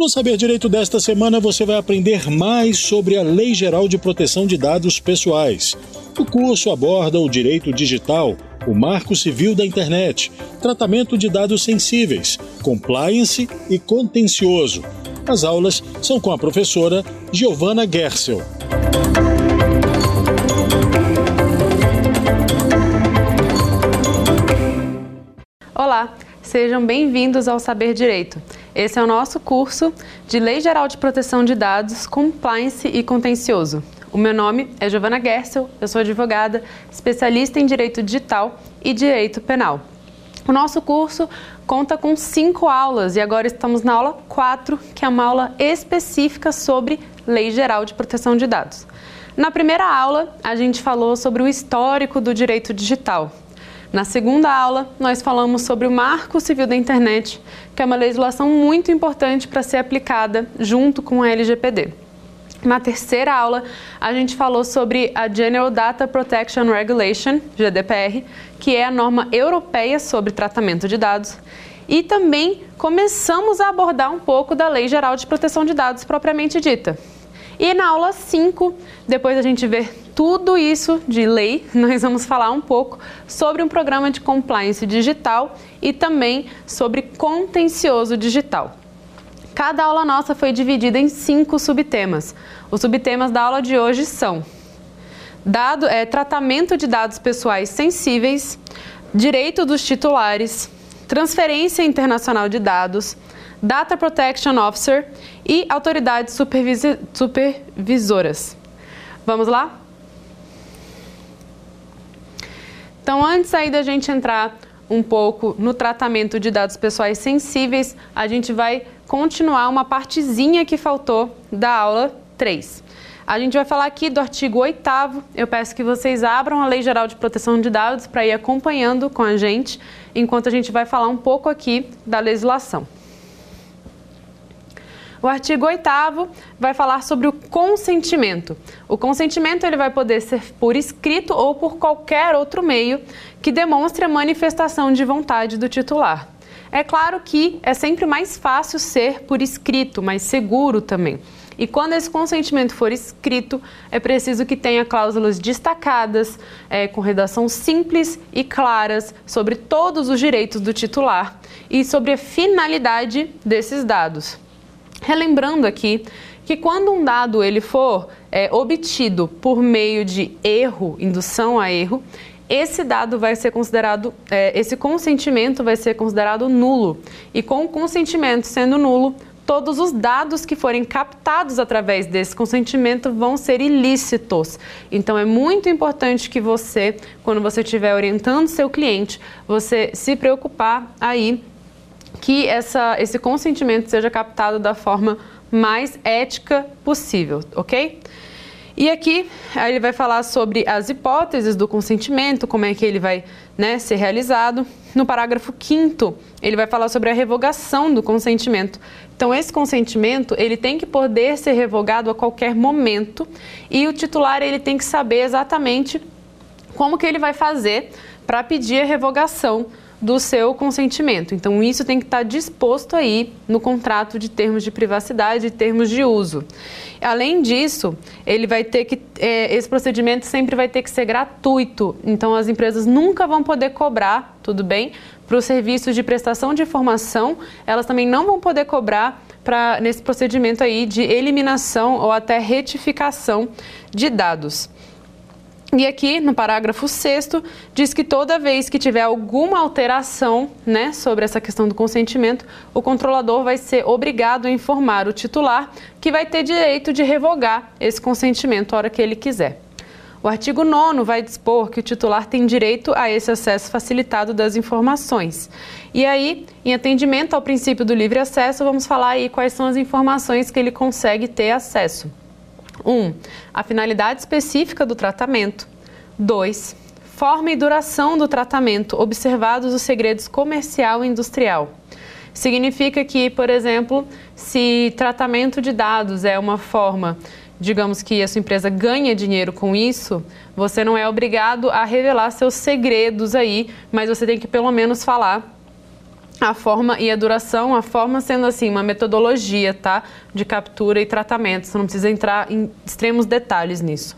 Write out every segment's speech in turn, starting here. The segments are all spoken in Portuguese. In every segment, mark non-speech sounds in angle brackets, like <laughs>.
No Saber Direito desta semana você vai aprender mais sobre a Lei Geral de Proteção de Dados Pessoais. O curso aborda o direito digital, o marco civil da internet, tratamento de dados sensíveis, compliance e contencioso. As aulas são com a professora Giovana Gersel. Olá, sejam bem-vindos ao Saber Direito. Esse é o nosso curso de Lei Geral de Proteção de Dados, Compliance e Contencioso. O meu nome é Giovana Gersel, eu sou advogada, especialista em Direito Digital e Direito Penal. O nosso curso conta com cinco aulas e agora estamos na aula 4, que é uma aula específica sobre Lei Geral de Proteção de Dados. Na primeira aula, a gente falou sobre o histórico do direito digital, na segunda aula, nós falamos sobre o Marco Civil da Internet, que é uma legislação muito importante para ser aplicada junto com a LGPD. Na terceira aula, a gente falou sobre a General Data Protection Regulation, GDPR, que é a norma europeia sobre tratamento de dados. E também começamos a abordar um pouco da Lei Geral de Proteção de Dados propriamente dita. E na aula 5, depois a gente ver tudo isso de lei, <laughs> nós vamos falar um pouco sobre um programa de compliance digital e também sobre contencioso digital. Cada aula nossa foi dividida em cinco subtemas. Os subtemas da aula de hoje são dado, é, tratamento de dados pessoais sensíveis, direito dos titulares, transferência internacional de dados, Data Protection Officer e autoridades supervisoras. Vamos lá? Então, antes aí da gente entrar um pouco no tratamento de dados pessoais sensíveis, a gente vai continuar uma partezinha que faltou da aula 3. A gente vai falar aqui do artigo 8 Eu peço que vocês abram a Lei Geral de Proteção de Dados para ir acompanhando com a gente, enquanto a gente vai falar um pouco aqui da legislação. O artigo 8 vai falar sobre o consentimento. O consentimento ele vai poder ser por escrito ou por qualquer outro meio que demonstre a manifestação de vontade do titular. É claro que é sempre mais fácil ser por escrito, mais seguro também. E quando esse consentimento for escrito, é preciso que tenha cláusulas destacadas, é, com redação simples e claras sobre todos os direitos do titular e sobre a finalidade desses dados. Relembrando aqui que quando um dado ele for é, obtido por meio de erro, indução a erro, esse dado vai ser considerado, é, esse consentimento vai ser considerado nulo. E com o consentimento sendo nulo, todos os dados que forem captados através desse consentimento vão ser ilícitos. Então é muito importante que você, quando você estiver orientando seu cliente, você se preocupar aí que essa, esse consentimento seja captado da forma mais ética possível, ok? E aqui ele vai falar sobre as hipóteses do consentimento, como é que ele vai né, ser realizado. No parágrafo 5 ele vai falar sobre a revogação do consentimento. Então, esse consentimento ele tem que poder ser revogado a qualquer momento e o titular ele tem que saber exatamente como que ele vai fazer para pedir a revogação do seu consentimento. Então, isso tem que estar disposto aí no contrato de termos de privacidade e termos de uso. Além disso, ele vai ter que é, esse procedimento sempre vai ter que ser gratuito. Então, as empresas nunca vão poder cobrar, tudo bem, para os serviços de prestação de informação. Elas também não vão poder cobrar para nesse procedimento aí de eliminação ou até retificação de dados. E aqui, no parágrafo 6 diz que toda vez que tiver alguma alteração né, sobre essa questão do consentimento, o controlador vai ser obrigado a informar o titular que vai ter direito de revogar esse consentimento a hora que ele quiser. O artigo 9 vai dispor que o titular tem direito a esse acesso facilitado das informações. E aí, em atendimento ao princípio do livre acesso, vamos falar aí quais são as informações que ele consegue ter acesso. 1. Um, a finalidade específica do tratamento. 2. Forma e duração do tratamento, observados os segredos comercial e industrial. Significa que, por exemplo, se tratamento de dados é uma forma, digamos que a sua empresa ganha dinheiro com isso, você não é obrigado a revelar seus segredos aí, mas você tem que pelo menos falar a forma e a duração, a forma sendo assim uma metodologia, tá, de captura e tratamento. Você não precisa entrar em extremos detalhes nisso.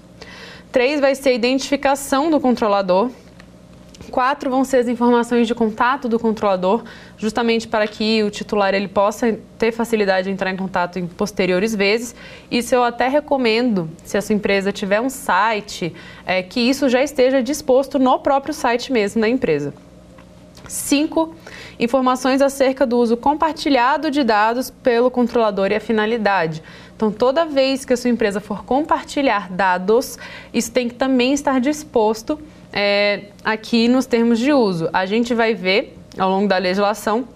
Três vai ser a identificação do controlador. Quatro vão ser as informações de contato do controlador, justamente para que o titular ele possa ter facilidade de entrar em contato em posteriores vezes. Isso eu até recomendo, se a sua empresa tiver um site, é, que isso já esteja disposto no próprio site mesmo da empresa. Cinco, informações acerca do uso compartilhado de dados pelo controlador e a finalidade. Então, toda vez que a sua empresa for compartilhar dados, isso tem que também estar disposto é, aqui nos termos de uso. A gente vai ver ao longo da legislação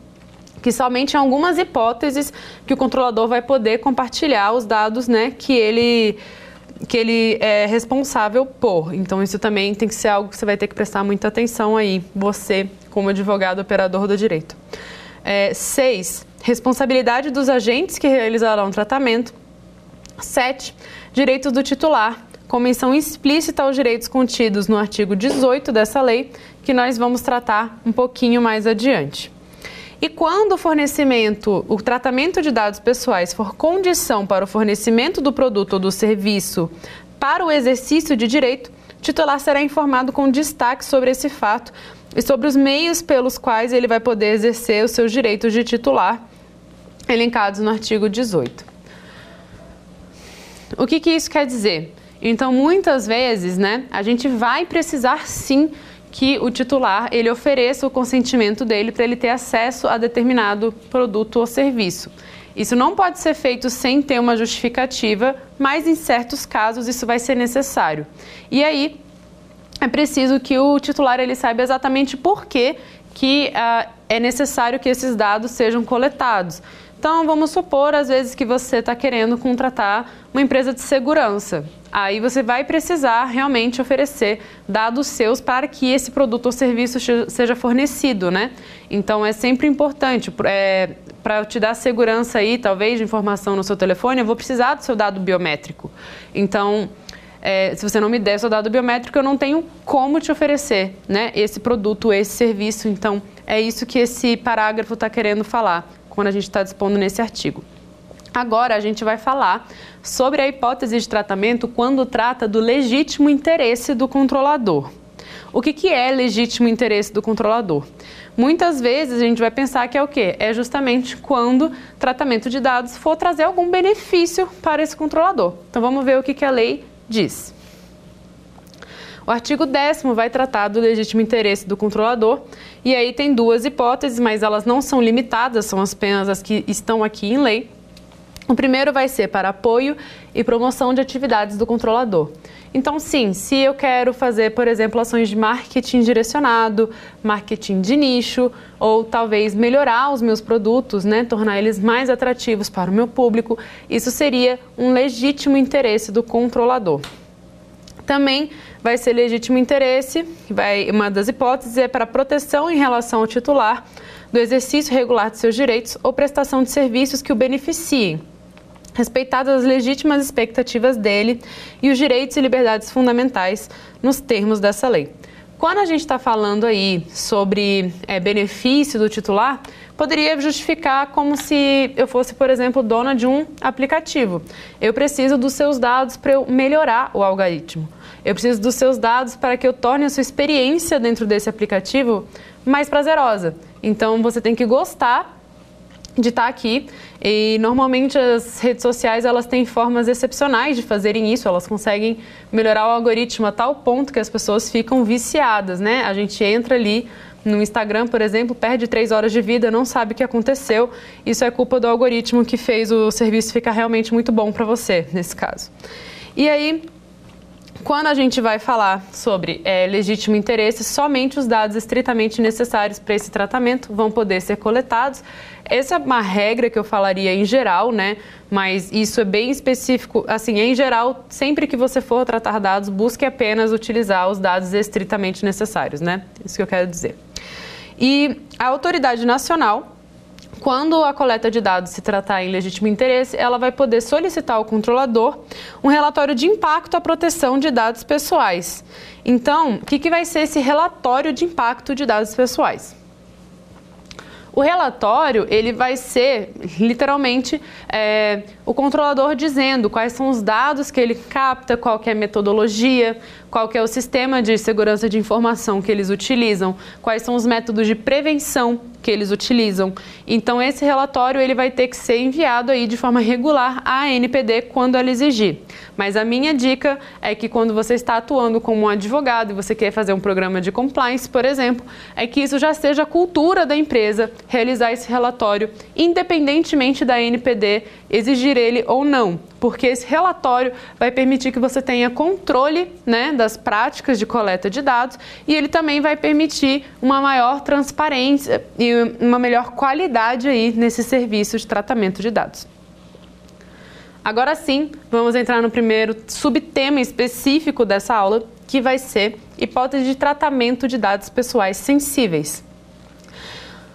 que somente em algumas hipóteses que o controlador vai poder compartilhar os dados né, que ele que ele é responsável por. Então, isso também tem que ser algo que você vai ter que prestar muita atenção aí, você, como advogado operador do direito. É, seis, responsabilidade dos agentes que realizarão o tratamento. Sete, direitos do titular com menção explícita aos direitos contidos no artigo 18 dessa lei, que nós vamos tratar um pouquinho mais adiante. E quando o fornecimento, o tratamento de dados pessoais for condição para o fornecimento do produto ou do serviço para o exercício de direito, o titular será informado com destaque sobre esse fato e sobre os meios pelos quais ele vai poder exercer os seus direitos de titular, elencados no artigo 18. O que, que isso quer dizer? Então, muitas vezes, né, a gente vai precisar sim que o titular ele ofereça o consentimento dele para ele ter acesso a determinado produto ou serviço. Isso não pode ser feito sem ter uma justificativa, mas em certos casos isso vai ser necessário. E aí é preciso que o titular ele saiba exatamente por que, que uh, é necessário que esses dados sejam coletados. Então, vamos supor, às vezes, que você está querendo contratar uma empresa de segurança. Aí você vai precisar realmente oferecer dados seus para que esse produto ou serviço seja fornecido, né? Então, é sempre importante. É, para te dar segurança aí, talvez, de informação no seu telefone, eu vou precisar do seu dado biométrico. Então, é, se você não me der seu dado biométrico, eu não tenho como te oferecer né, esse produto, esse serviço. Então, é isso que esse parágrafo está querendo falar quando a gente está dispondo nesse artigo. Agora a gente vai falar sobre a hipótese de tratamento quando trata do legítimo interesse do controlador. O que, que é legítimo interesse do controlador? Muitas vezes a gente vai pensar que é o quê? É justamente quando tratamento de dados for trazer algum benefício para esse controlador. Então vamos ver o que, que a lei diz. O artigo 10 vai tratar do legítimo interesse do controlador, e aí tem duas hipóteses, mas elas não são limitadas, são apenas as que estão aqui em lei. O primeiro vai ser para apoio e promoção de atividades do controlador. Então, sim, se eu quero fazer, por exemplo, ações de marketing direcionado, marketing de nicho, ou talvez melhorar os meus produtos, né, tornar eles mais atrativos para o meu público, isso seria um legítimo interesse do controlador. Também vai ser legítimo interesse, vai, uma das hipóteses é para proteção em relação ao titular do exercício regular de seus direitos ou prestação de serviços que o beneficiem, respeitadas as legítimas expectativas dele e os direitos e liberdades fundamentais nos termos dessa lei. Quando a gente está falando aí sobre é, benefício do titular, poderia justificar como se eu fosse, por exemplo, dona de um aplicativo. Eu preciso dos seus dados para eu melhorar o algoritmo. Eu preciso dos seus dados para que eu torne a sua experiência dentro desse aplicativo mais prazerosa. Então você tem que gostar de estar aqui e normalmente as redes sociais elas têm formas excepcionais de fazerem isso, elas conseguem melhorar o algoritmo a tal ponto que as pessoas ficam viciadas, né? A gente entra ali no Instagram, por exemplo, perde três horas de vida, não sabe o que aconteceu. Isso é culpa do algoritmo que fez o serviço ficar realmente muito bom para você, nesse caso. E aí, quando a gente vai falar sobre é, legítimo interesse, somente os dados estritamente necessários para esse tratamento vão poder ser coletados. Essa é uma regra que eu falaria em geral, né? Mas isso é bem específico. Assim, em geral, sempre que você for tratar dados, busque apenas utilizar os dados estritamente necessários, né? Isso que eu quero dizer. E a autoridade nacional quando a coleta de dados se tratar em legítimo interesse, ela vai poder solicitar ao controlador um relatório de impacto à proteção de dados pessoais. Então, o que, que vai ser esse relatório de impacto de dados pessoais? O relatório ele vai ser literalmente é, o controlador dizendo quais são os dados que ele capta, qual que é a metodologia, qual que é o sistema de segurança de informação que eles utilizam, quais são os métodos de prevenção que eles utilizam. Então esse relatório ele vai ter que ser enviado aí de forma regular à NPD quando ela exigir. Mas a minha dica é que quando você está atuando como um advogado e você quer fazer um programa de compliance, por exemplo, é que isso já seja cultura da empresa realizar esse relatório, independentemente da NPD exigir ele ou não, porque esse relatório vai permitir que você tenha controle né, das práticas de coleta de dados e ele também vai permitir uma maior transparência e uma melhor qualidade aí nesse serviço de tratamento de dados. Agora sim, vamos entrar no primeiro subtema específico dessa aula, que vai ser hipótese de tratamento de dados pessoais sensíveis.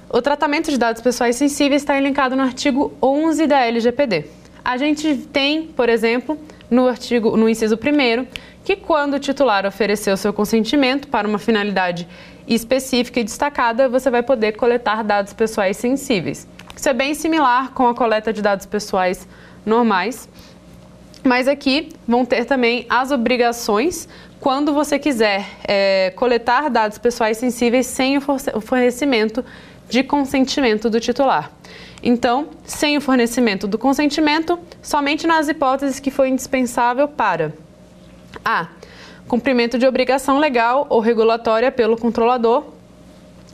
O tratamento de dados pessoais sensíveis está elencado no artigo 11 da LGPD. A gente tem, por exemplo, no artigo, no inciso 1 que quando o titular oferecer o seu consentimento para uma finalidade específica e destacada, você vai poder coletar dados pessoais sensíveis. Isso é bem similar com a coleta de dados pessoais normais, mas aqui vão ter também as obrigações quando você quiser é, coletar dados pessoais sensíveis sem o fornecimento de consentimento do titular. Então, sem o fornecimento do consentimento, somente nas hipóteses que foi indispensável para a. Cumprimento de obrigação legal ou regulatória pelo controlador.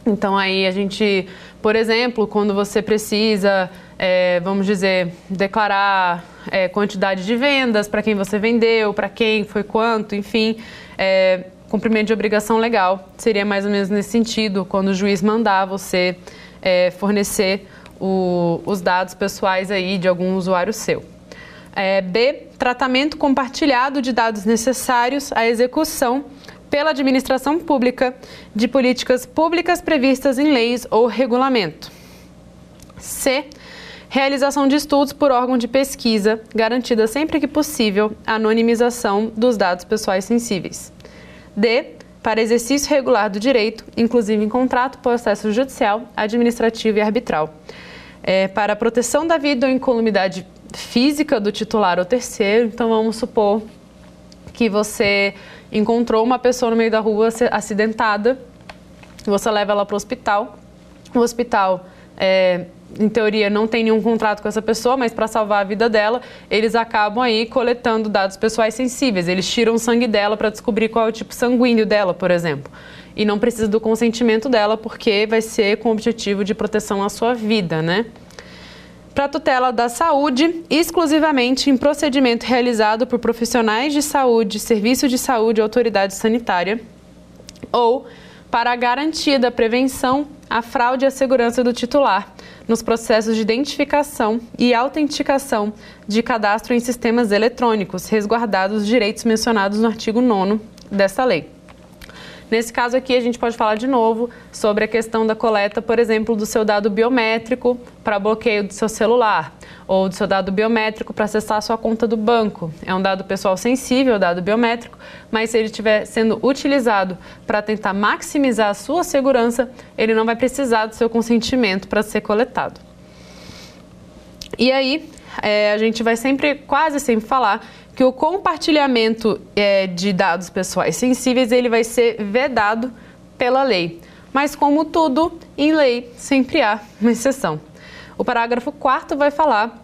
Então, aí a gente, por exemplo, quando você precisa, é, vamos dizer, declarar é, quantidade de vendas, para quem você vendeu, para quem foi quanto, enfim, é, cumprimento de obrigação legal seria mais ou menos nesse sentido, quando o juiz mandar você é, fornecer o, os dados pessoais aí de algum usuário seu. É, B, tratamento compartilhado de dados necessários à execução pela administração pública de políticas públicas previstas em leis ou regulamento. C, realização de estudos por órgão de pesquisa, garantida sempre que possível a anonimização dos dados pessoais sensíveis. D, para exercício regular do direito, inclusive em contrato, processo judicial, administrativo e arbitral é, para a proteção da vida ou incolumidade física do titular ou terceiro. Então, vamos supor que você encontrou uma pessoa no meio da rua acidentada, você leva ela para o hospital. O hospital, é, em teoria, não tem nenhum contrato com essa pessoa, mas para salvar a vida dela, eles acabam aí coletando dados pessoais sensíveis. Eles tiram o sangue dela para descobrir qual é o tipo sanguíneo dela, por exemplo. E não precisa do consentimento dela, porque vai ser com o objetivo de proteção à sua vida, né? Para tutela da saúde, exclusivamente em procedimento realizado por profissionais de saúde, serviço de saúde ou autoridade sanitária, ou para a garantia da prevenção à fraude e à segurança do titular nos processos de identificação e autenticação de cadastro em sistemas eletrônicos, resguardados os direitos mencionados no artigo 9 desta lei. Nesse caso aqui, a gente pode falar de novo sobre a questão da coleta, por exemplo, do seu dado biométrico para bloqueio do seu celular, ou do seu dado biométrico para acessar a sua conta do banco. É um dado pessoal sensível, o dado biométrico, mas se ele estiver sendo utilizado para tentar maximizar a sua segurança, ele não vai precisar do seu consentimento para ser coletado. E aí, é, a gente vai sempre, quase sempre falar que o compartilhamento é, de dados pessoais sensíveis ele vai ser vedado pela lei. Mas como tudo em lei, sempre há uma exceção. O parágrafo 4 vai falar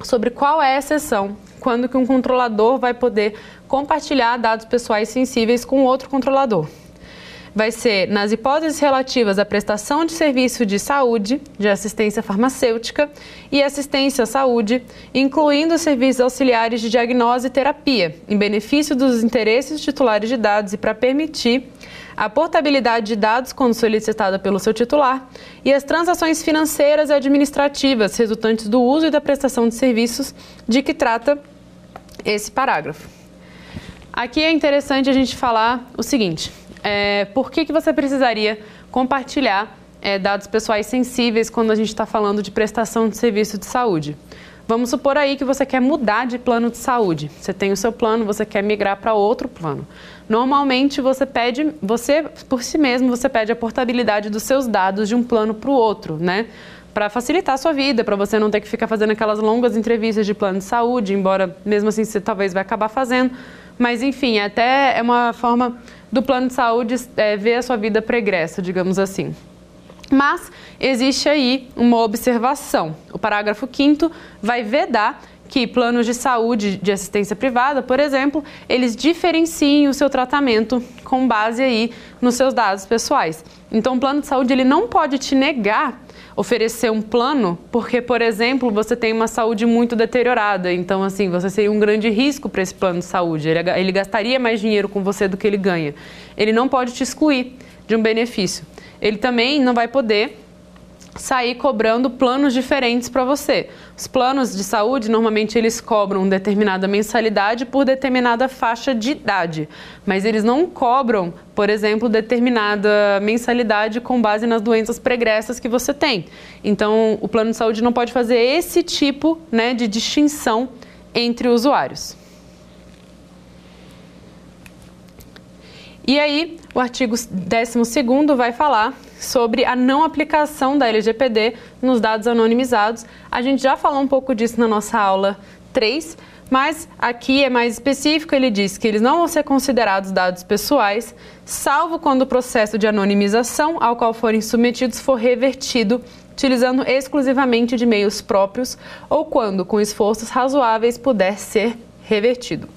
sobre qual é a exceção, quando que um controlador vai poder compartilhar dados pessoais sensíveis com outro controlador vai ser nas hipóteses relativas à prestação de serviço de saúde, de assistência farmacêutica e assistência à saúde, incluindo serviços auxiliares de diagnose e terapia, em benefício dos interesses titulares de dados e para permitir a portabilidade de dados quando solicitada pelo seu titular e as transações financeiras e administrativas resultantes do uso e da prestação de serviços de que trata esse parágrafo. Aqui é interessante a gente falar o seguinte: é, por que, que você precisaria compartilhar é, dados pessoais sensíveis quando a gente está falando de prestação de serviço de saúde? Vamos supor aí que você quer mudar de plano de saúde. Você tem o seu plano, você quer migrar para outro plano. Normalmente você pede, você por si mesmo, você pede a portabilidade dos seus dados de um plano para o outro, né? Para facilitar a sua vida, para você não ter que ficar fazendo aquelas longas entrevistas de plano de saúde, embora mesmo assim você talvez vai acabar fazendo. Mas enfim, até é uma forma do plano de saúde é, ver a sua vida pregressa, digamos assim. Mas existe aí uma observação. O parágrafo 5 vai vedar que planos de saúde de assistência privada, por exemplo, eles diferenciem o seu tratamento com base aí nos seus dados pessoais. Então, o plano de saúde ele não pode te negar oferecer um plano porque, por exemplo, você tem uma saúde muito deteriorada. Então, assim, você seria um grande risco para esse plano de saúde. Ele, ele gastaria mais dinheiro com você do que ele ganha. Ele não pode te excluir de um benefício ele também não vai poder sair cobrando planos diferentes para você. Os planos de saúde, normalmente eles cobram determinada mensalidade por determinada faixa de idade, mas eles não cobram, por exemplo, determinada mensalidade com base nas doenças pregressas que você tem. Então, o plano de saúde não pode fazer esse tipo né, de distinção entre usuários. E aí, o artigo 12 vai falar sobre a não aplicação da LGPD nos dados anonimizados. A gente já falou um pouco disso na nossa aula 3, mas aqui é mais específico, ele diz que eles não vão ser considerados dados pessoais, salvo quando o processo de anonimização ao qual forem submetidos for revertido utilizando exclusivamente de meios próprios ou quando, com esforços razoáveis, puder ser revertido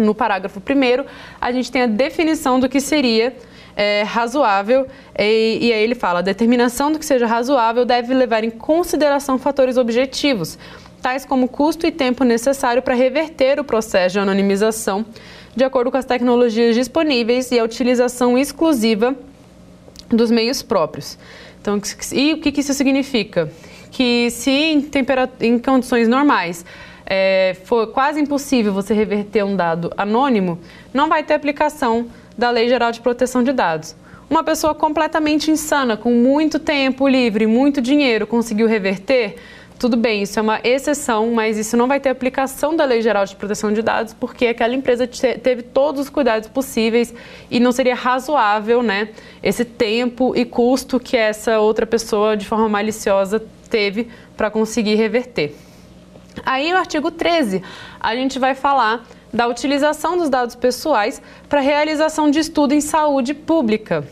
no parágrafo 1 a gente tem a definição do que seria é, razoável e, e aí ele fala: a determinação do que seja razoável deve levar em consideração fatores objetivos, tais como custo e tempo necessário para reverter o processo de anonimização, de acordo com as tecnologias disponíveis e a utilização exclusiva dos meios próprios. Então, e o que, que isso significa? Que se em, em condições normais é, for quase impossível você reverter um dado anônimo, não vai ter aplicação da Lei Geral de Proteção de Dados. Uma pessoa completamente insana, com muito tempo livre, muito dinheiro, conseguiu reverter, tudo bem, isso é uma exceção, mas isso não vai ter aplicação da Lei Geral de Proteção de Dados, porque aquela empresa teve todos os cuidados possíveis e não seria razoável, né, esse tempo e custo que essa outra pessoa, de forma maliciosa, teve para conseguir reverter. Aí, no artigo 13, a gente vai falar da utilização dos dados pessoais para realização de estudo em saúde pública.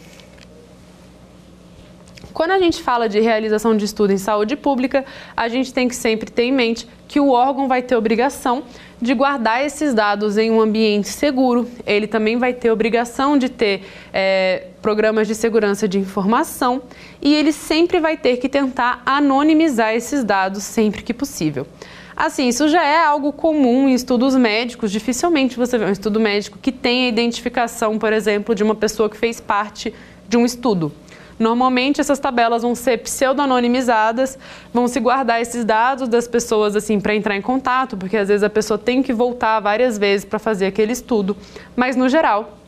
Quando a gente fala de realização de estudo em saúde pública, a gente tem que sempre ter em mente que o órgão vai ter obrigação de guardar esses dados em um ambiente seguro. Ele também vai ter obrigação de ter é, programas de segurança de informação e ele sempre vai ter que tentar anonimizar esses dados sempre que possível. Assim, isso já é algo comum em estudos médicos. Dificilmente você vê um estudo médico que tenha identificação, por exemplo, de uma pessoa que fez parte de um estudo. Normalmente essas tabelas vão ser pseudo-anonimizadas, vão se guardar esses dados das pessoas assim para entrar em contato, porque às vezes a pessoa tem que voltar várias vezes para fazer aquele estudo, mas no geral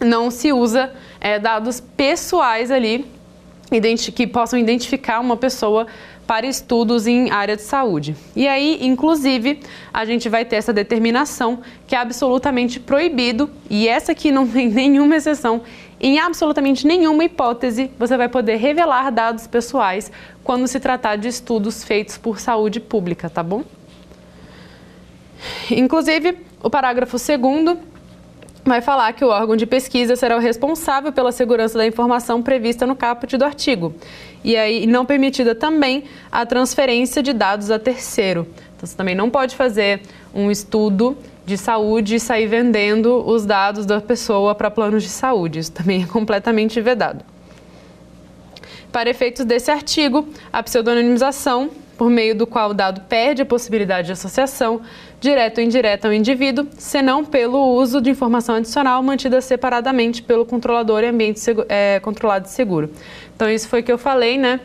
não se usa é, dados pessoais ali que possam identificar uma pessoa para estudos em área de saúde. E aí, inclusive, a gente vai ter essa determinação que é absolutamente proibido, e essa aqui não <laughs> tem nenhuma exceção, em absolutamente nenhuma hipótese você vai poder revelar dados pessoais quando se tratar de estudos feitos por saúde pública, tá bom? Inclusive, o parágrafo 2 vai falar que o órgão de pesquisa será o responsável pela segurança da informação prevista no caput do artigo. E aí não permitida também a transferência de dados a terceiro. Então você também não pode fazer um estudo de saúde e sair vendendo os dados da pessoa para planos de saúde. Isso também é completamente vedado. Para efeitos desse artigo, a pseudonimização por meio do qual o dado perde a possibilidade de associação, direta ou indireta ao indivíduo, senão pelo uso de informação adicional mantida separadamente pelo controlador em ambiente é, controlado e seguro. Então, isso foi o que eu falei, né?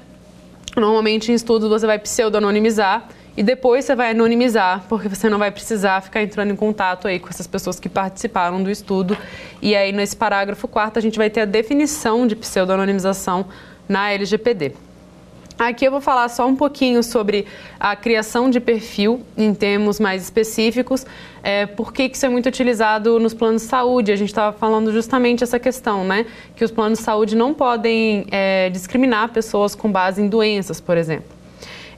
Normalmente em estudos você vai pseudo-anonimizar e depois você vai anonimizar, porque você não vai precisar ficar entrando em contato aí com essas pessoas que participaram do estudo. E aí, nesse parágrafo 4 a gente vai ter a definição de pseudo-anonimização na LGPD. Aqui eu vou falar só um pouquinho sobre a criação de perfil em termos mais específicos, é, por que isso é muito utilizado nos planos de saúde. A gente estava falando justamente essa questão, né? Que os planos de saúde não podem é, discriminar pessoas com base em doenças, por exemplo.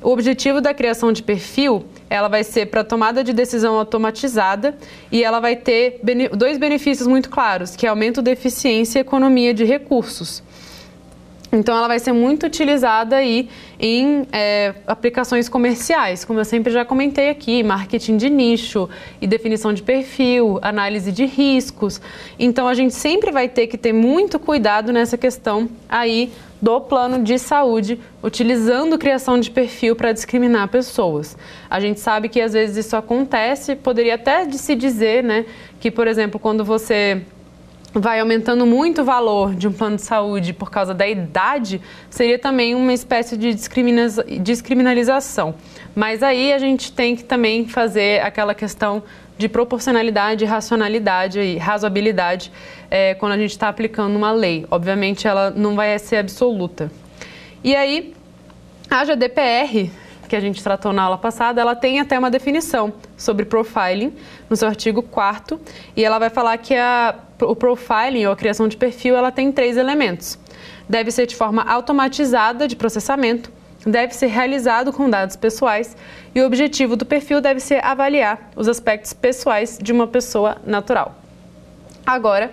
O objetivo da criação de perfil, ela vai ser para tomada de decisão automatizada e ela vai ter dois benefícios muito claros, que é aumento da eficiência e economia de recursos. Então, ela vai ser muito utilizada aí em é, aplicações comerciais, como eu sempre já comentei aqui, marketing de nicho e definição de perfil, análise de riscos. Então, a gente sempre vai ter que ter muito cuidado nessa questão aí do plano de saúde, utilizando criação de perfil para discriminar pessoas. A gente sabe que às vezes isso acontece, poderia até se dizer, né, que, por exemplo, quando você vai aumentando muito o valor de um plano de saúde por causa da idade, seria também uma espécie de descriminalização. Mas aí a gente tem que também fazer aquela questão de proporcionalidade, racionalidade e razoabilidade é, quando a gente está aplicando uma lei. Obviamente, ela não vai ser absoluta. E aí, a GDPR, que a gente tratou na aula passada, ela tem até uma definição sobre profiling no seu artigo 4 e ela vai falar que a, o profiling ou a criação de perfil ela tem três elementos. Deve ser de forma automatizada de processamento, deve ser realizado com dados pessoais e o objetivo do perfil deve ser avaliar os aspectos pessoais de uma pessoa natural. Agora,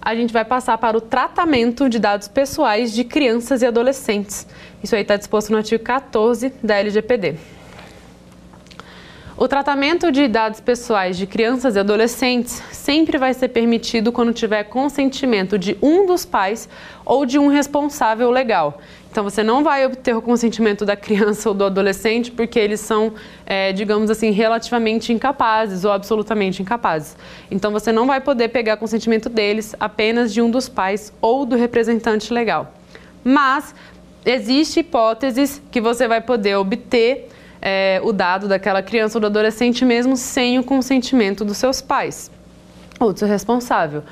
a gente vai passar para o tratamento de dados pessoais de crianças e adolescentes. Isso aí está disposto no artigo 14 da LGPD. O tratamento de dados pessoais de crianças e adolescentes sempre vai ser permitido quando tiver consentimento de um dos pais ou de um responsável legal. Então, você não vai obter o consentimento da criança ou do adolescente porque eles são, é, digamos assim, relativamente incapazes ou absolutamente incapazes. Então, você não vai poder pegar consentimento deles apenas de um dos pais ou do representante legal. Mas existe hipóteses que você vai poder obter é, o dado daquela criança ou do adolescente mesmo sem o consentimento dos seus pais ou do seu responsável.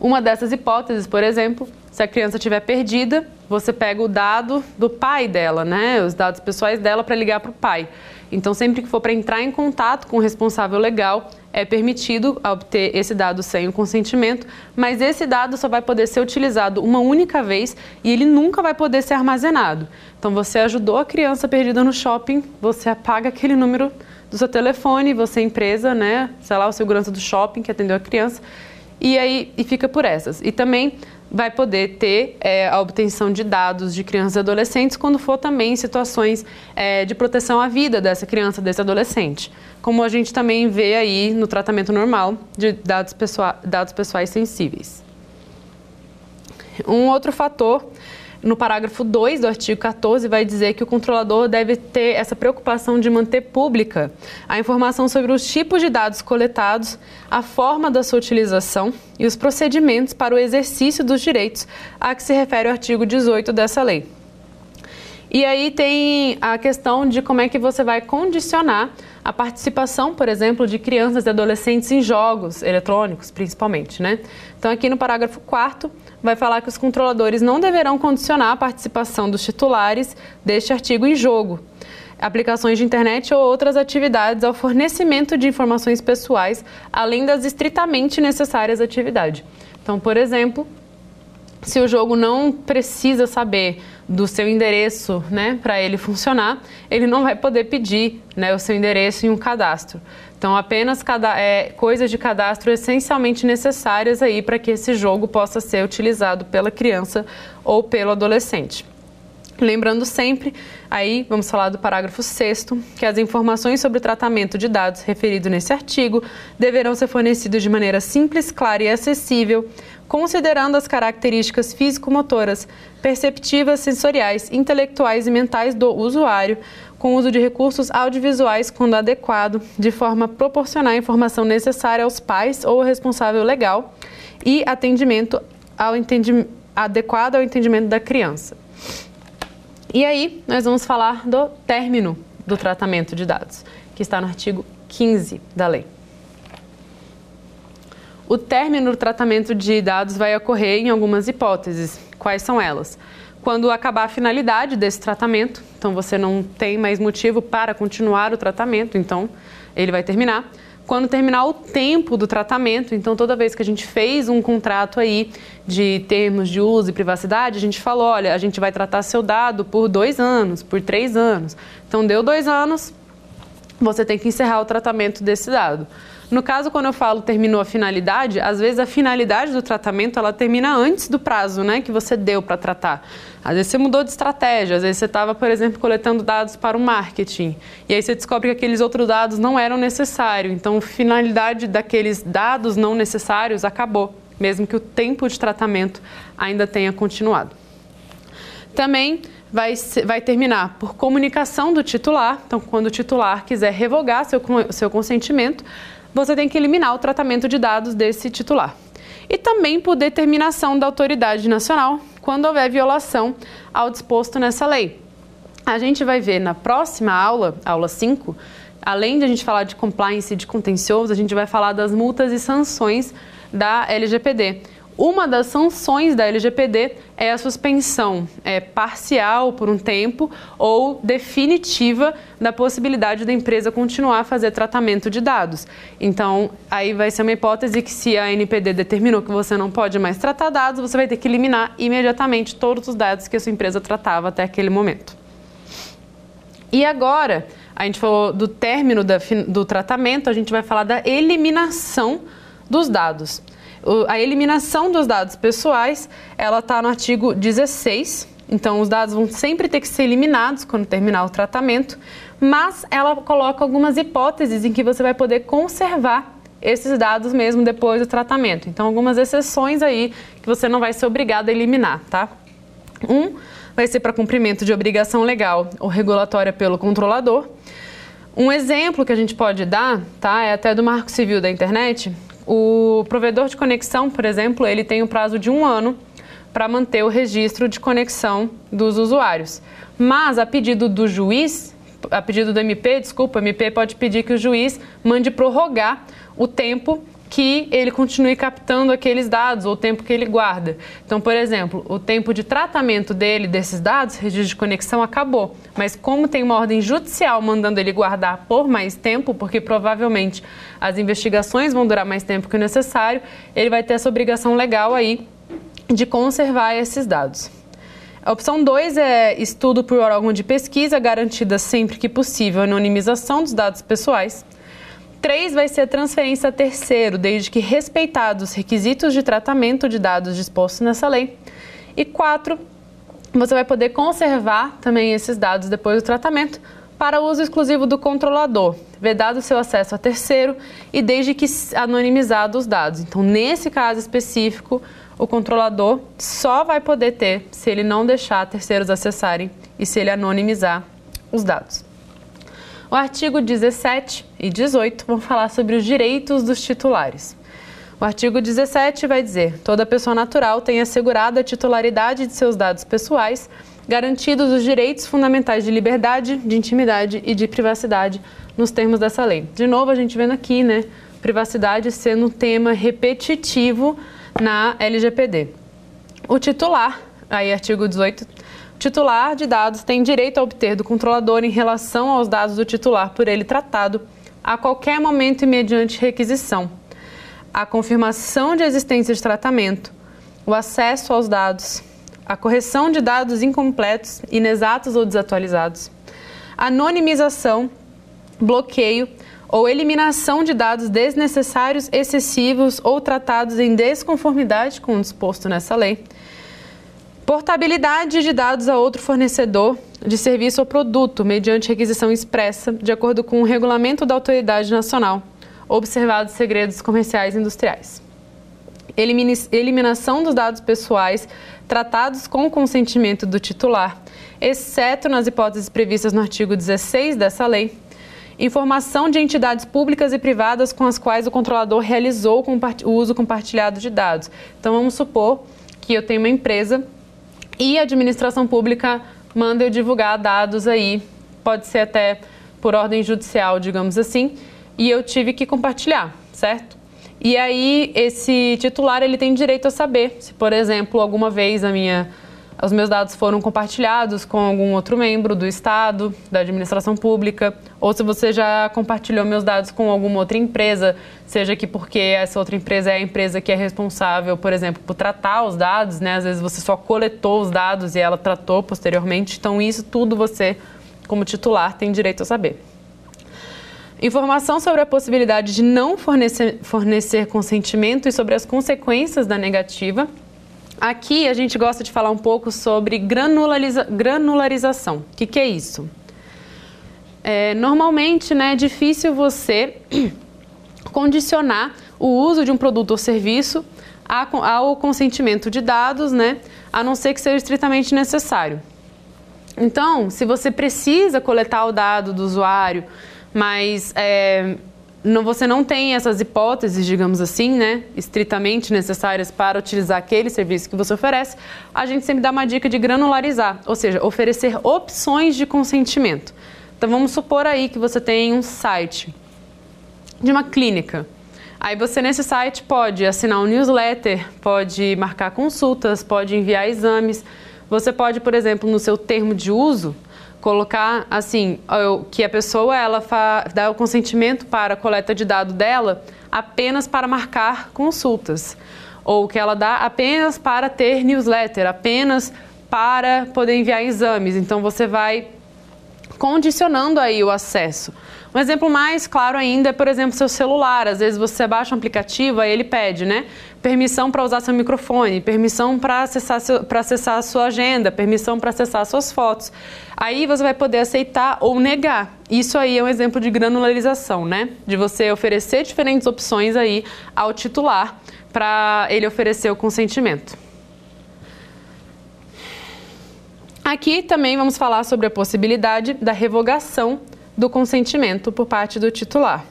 Uma dessas hipóteses, por exemplo, se a criança estiver perdida, você pega o dado do pai dela, né, os dados pessoais dela para ligar para o pai. Então, sempre que for para entrar em contato com o responsável legal, é permitido obter esse dado sem o consentimento, mas esse dado só vai poder ser utilizado uma única vez e ele nunca vai poder ser armazenado. Então, você ajudou a criança perdida no shopping, você apaga aquele número do seu telefone, você é empresa, né, sei lá, o segurança do shopping que atendeu a criança, e aí e fica por essas. E também vai poder ter é, a obtenção de dados de crianças e adolescentes quando for também situações é, de proteção à vida dessa criança, desse adolescente. Como a gente também vê aí no tratamento normal de dados, pessoa, dados pessoais sensíveis. Um outro fator no parágrafo 2 do artigo 14, vai dizer que o controlador deve ter essa preocupação de manter pública a informação sobre os tipos de dados coletados, a forma da sua utilização e os procedimentos para o exercício dos direitos a que se refere o artigo 18 dessa lei. E aí tem a questão de como é que você vai condicionar a participação, por exemplo, de crianças e adolescentes em jogos eletrônicos, principalmente, né? Então aqui no parágrafo 4 vai falar que os controladores não deverão condicionar a participação dos titulares deste artigo em jogo, aplicações de internet ou outras atividades ao fornecimento de informações pessoais, além das estritamente necessárias atividades. Então, por exemplo, se o jogo não precisa saber do seu endereço, né, para ele funcionar, ele não vai poder pedir, né, o seu endereço em um cadastro. Então, apenas cada, é, coisas de cadastro essencialmente necessárias aí para que esse jogo possa ser utilizado pela criança ou pelo adolescente. Lembrando sempre, aí vamos falar do parágrafo 6 que as informações sobre o tratamento de dados referido nesse artigo deverão ser fornecidas de maneira simples, clara e acessível, considerando as características físico-motoras, perceptivas, sensoriais, intelectuais e mentais do usuário, com uso de recursos audiovisuais quando adequado, de forma a proporcionar a informação necessária aos pais ou ao responsável legal e atendimento ao adequado ao entendimento da criança. E aí, nós vamos falar do término do tratamento de dados, que está no artigo 15 da lei. O término do tratamento de dados vai ocorrer em algumas hipóteses. Quais são elas? quando acabar a finalidade desse tratamento, então você não tem mais motivo para continuar o tratamento, então ele vai terminar. Quando terminar o tempo do tratamento, então toda vez que a gente fez um contrato aí de termos de uso e privacidade, a gente falou, olha, a gente vai tratar seu dado por dois anos, por três anos. Então deu dois anos, você tem que encerrar o tratamento desse dado. No caso, quando eu falo terminou a finalidade, às vezes a finalidade do tratamento ela termina antes do prazo né, que você deu para tratar. Às vezes você mudou de estratégia, às vezes você estava, por exemplo, coletando dados para o marketing. E aí você descobre que aqueles outros dados não eram necessários. Então, a finalidade daqueles dados não necessários acabou, mesmo que o tempo de tratamento ainda tenha continuado. Também vai, vai terminar por comunicação do titular. Então, quando o titular quiser revogar seu, seu consentimento, você tem que eliminar o tratamento de dados desse titular. E também por determinação da autoridade nacional, quando houver violação ao disposto nessa lei. A gente vai ver na próxima aula, aula 5, além de a gente falar de compliance e de contencioso, a gente vai falar das multas e sanções da LGPD. Uma das sanções da LGPD é a suspensão é, parcial por um tempo ou definitiva da possibilidade da empresa continuar a fazer tratamento de dados. Então, aí vai ser uma hipótese que se a NPD determinou que você não pode mais tratar dados, você vai ter que eliminar imediatamente todos os dados que a sua empresa tratava até aquele momento. E agora, a gente falou do término da, do tratamento, a gente vai falar da eliminação dos dados a eliminação dos dados pessoais, ela está no artigo 16. Então, os dados vão sempre ter que ser eliminados quando terminar o tratamento, mas ela coloca algumas hipóteses em que você vai poder conservar esses dados mesmo depois do tratamento. Então, algumas exceções aí que você não vai ser obrigado a eliminar, tá? Um vai ser para cumprimento de obrigação legal ou regulatória pelo controlador. Um exemplo que a gente pode dar, tá, é até do Marco Civil da Internet, o provedor de conexão, por exemplo, ele tem o um prazo de um ano para manter o registro de conexão dos usuários. Mas a pedido do juiz, a pedido do MP, desculpa, o MP pode pedir que o juiz mande prorrogar o tempo que ele continue captando aqueles dados ou o tempo que ele guarda. Então, por exemplo, o tempo de tratamento dele desses dados, registro de conexão, acabou. Mas como tem uma ordem judicial mandando ele guardar por mais tempo, porque provavelmente as investigações vão durar mais tempo que o necessário, ele vai ter essa obrigação legal aí de conservar esses dados. A opção 2 é estudo por órgão de pesquisa, garantida sempre que possível a anonimização dos dados pessoais. Três vai ser a transferência a terceiro, desde que respeitados os requisitos de tratamento de dados dispostos nessa lei. E quatro, você vai poder conservar também esses dados depois do tratamento para uso exclusivo do controlador, vedado seu acesso a terceiro e desde que anonimizados os dados. Então, nesse caso específico, o controlador só vai poder ter se ele não deixar terceiros acessarem e se ele anonimizar os dados. O artigo 17 e 18 vão falar sobre os direitos dos titulares. O artigo 17 vai dizer: toda pessoa natural tem assegurada a titularidade de seus dados pessoais, garantidos os direitos fundamentais de liberdade, de intimidade e de privacidade nos termos dessa lei. De novo, a gente vendo aqui, né, privacidade sendo um tema repetitivo na LGPD. O titular, aí artigo 18, titular de dados tem direito a obter do controlador em relação aos dados do titular por ele tratado a qualquer momento e mediante requisição, a confirmação de existência de tratamento, o acesso aos dados, a correção de dados incompletos, inexatos ou desatualizados, anonimização, bloqueio ou eliminação de dados desnecessários, excessivos ou tratados em desconformidade com o disposto nessa lei Portabilidade de dados a outro fornecedor de serviço ou produto, mediante requisição expressa, de acordo com o regulamento da autoridade nacional, observados segredos comerciais e industriais. Eliminação dos dados pessoais tratados com consentimento do titular, exceto nas hipóteses previstas no artigo 16 dessa lei. Informação de entidades públicas e privadas com as quais o controlador realizou o uso compartilhado de dados. Então, vamos supor que eu tenho uma empresa e a administração pública manda eu divulgar dados aí, pode ser até por ordem judicial, digamos assim, e eu tive que compartilhar, certo? E aí esse titular ele tem direito a saber se, por exemplo, alguma vez a minha os meus dados foram compartilhados com algum outro membro do Estado, da administração pública, ou se você já compartilhou meus dados com alguma outra empresa, seja que porque essa outra empresa é a empresa que é responsável, por exemplo, por tratar os dados, né? Às vezes você só coletou os dados e ela tratou posteriormente. Então, isso tudo você, como titular, tem direito a saber. Informação sobre a possibilidade de não fornecer, fornecer consentimento e sobre as consequências da negativa Aqui a gente gosta de falar um pouco sobre granulariza granularização. O que, que, é isso? É, normalmente né, é difícil você <clears throat> condicionar o uso de um produto ou serviço ao consentimento de dados, né, a não ser que seja estritamente necessário. Então, se você precisa coletar o dado do usuário, mas é, não, você não tem essas hipóteses, digamos assim, né, estritamente necessárias para utilizar aquele serviço que você oferece, a gente sempre dá uma dica de granularizar, ou seja, oferecer opções de consentimento. Então vamos supor aí que você tem um site de uma clínica. Aí você nesse site pode assinar um newsletter, pode marcar consultas, pode enviar exames. Você pode, por exemplo, no seu termo de uso, colocar assim que a pessoa ela dá o consentimento para a coleta de dado dela apenas para marcar consultas ou que ela dá apenas para ter newsletter, apenas para poder enviar exames. Então você vai condicionando aí o acesso. Um exemplo mais claro ainda é, por exemplo, seu celular. Às vezes você baixa um aplicativo, aí ele pede, né? Permissão para usar seu microfone, permissão para acessar, seu, acessar a sua agenda, permissão para acessar suas fotos. Aí você vai poder aceitar ou negar. Isso aí é um exemplo de granularização, né? De você oferecer diferentes opções aí ao titular para ele oferecer o consentimento. Aqui também vamos falar sobre a possibilidade da revogação do consentimento por parte do titular.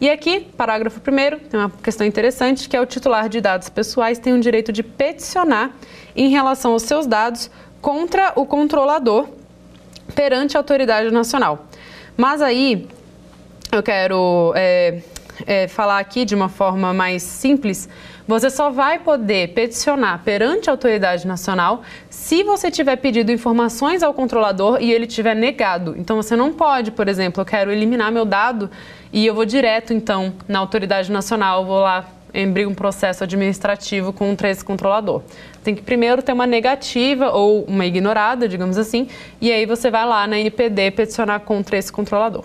E aqui, parágrafo 1, tem uma questão interessante, que é o titular de dados pessoais tem o direito de peticionar em relação aos seus dados contra o controlador perante a autoridade nacional. Mas aí, eu quero é, é, falar aqui de uma forma mais simples, você só vai poder peticionar perante a autoridade nacional se você tiver pedido informações ao controlador e ele tiver negado. Então você não pode, por exemplo, eu quero eliminar meu dado e eu vou direto então na autoridade nacional, vou lá abrir um processo administrativo contra esse controlador. Tem que primeiro ter uma negativa ou uma ignorada, digamos assim, e aí você vai lá na NPD peticionar contra esse controlador.